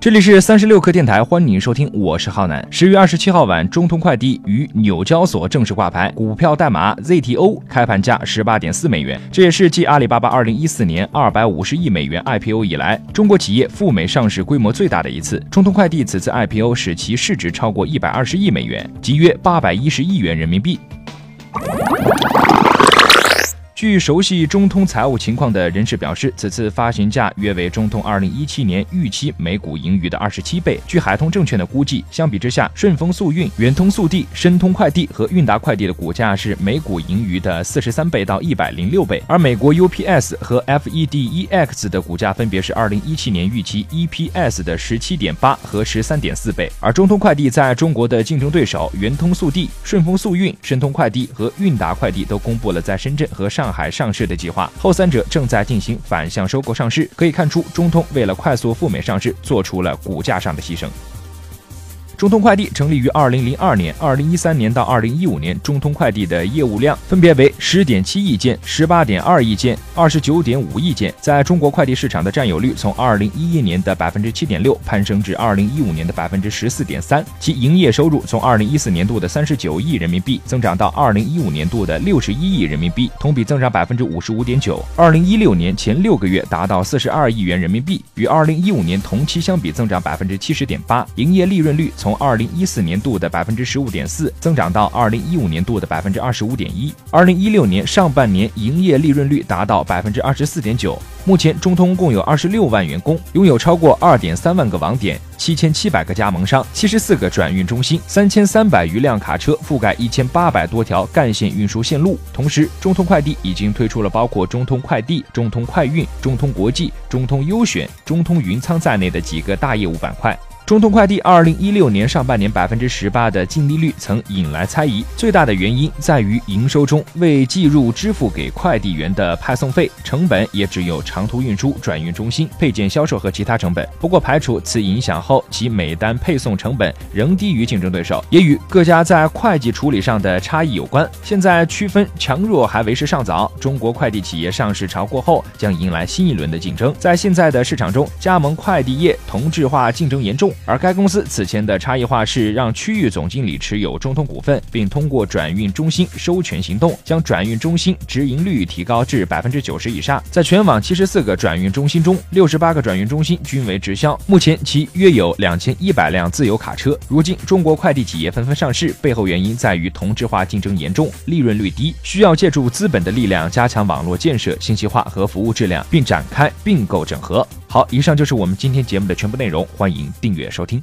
这里是三十六氪电台，欢迎收听，我是浩南。十月二十七号晚，中通快递于纽交所正式挂牌，股票代码 ZTO，开盘价十八点四美元。这也是继阿里巴巴二零一四年二百五十亿美元 IPO 以来，中国企业赴美上市规模最大的一次。中通快递此次 IPO 使其市值超过一百二十亿美元，即约八百一十亿元人民币。据熟悉中通财务情况的人士表示，此次发行价约为中通二零一七年预期每股盈余的二十七倍。据海通证券的估计，相比之下，顺丰速运、圆通速递、申通快递和韵达快递的股价是每股盈余的四十三倍到一百零六倍，而美国 UPS 和 FEDEX 的股价分别是二零一七年预期 EPS 的十七点八和十三点四倍。而中通快递在中国的竞争对手圆通速递、顺丰速运、申通快递和韵达快递都公布了在深圳和上海上市的计划，后三者正在进行反向收购上市。可以看出，中通为了快速赴美上市，做出了股价上的牺牲。中通快递成立于二零零二年，二零一三年到二零一五年，中通快递的业务量分别为十点七亿件、十八点二亿件、二十九点五亿件，在中国快递市场的占有率从二零一一年的百分之七点六攀升至二零一五年的百分之十四点三，其营业收入从二零一四年度的三十九亿人民币增长到二零一五年度的六十一亿人民币，同比增长百分之五十五点九。二零一六年前六个月达到四十二亿元人民币，与二零一五年同期相比增长百分之七十点八，营业利润率从从二零一四年度的百分之十五点四增长到二零一五年度的百分之二十五点一，二零一六年上半年营业利润率达到百分之二十四点九。目前，中通共有二十六万员工，拥有超过二点三万个网点，七千七百个加盟商，七十四个转运中心，三千三百余辆卡车，覆盖一千八百多条干线运输线路。同时，中通快递已经推出了包括中通快递、中通快运、中通国际、中通优选、中通云仓在内的几个大业务板块。中通快递二零一六年上半年百分之十八的净利率曾引来猜疑，最大的原因在于营收中未计入支付给快递员的派送费，成本也只有长途运输、转运中心、配件销售和其他成本。不过排除此影响后，其每单配送成本仍低于竞争对手，也与各家在会计处理上的差异有关。现在区分强弱还为时尚早，中国快递企业上市潮过后将迎来新一轮的竞争。在现在的市场中，加盟快递业同质化竞争严重。而该公司此前的差异化是让区域总经理持有中通股份，并通过转运中心收权行动，将转运中心直营率提高至百分之九十以上。在全网七十四个转运中心中，六十八个转运中心均为直销。目前其约有两千一百辆自有卡车。如今中国快递企业纷纷上市，背后原因在于同质化竞争严重，利润率低，需要借助资本的力量加强网络建设、信息化和服务质量，并展开并购整合。好，以上就是我们今天节目的全部内容，欢迎订阅收听。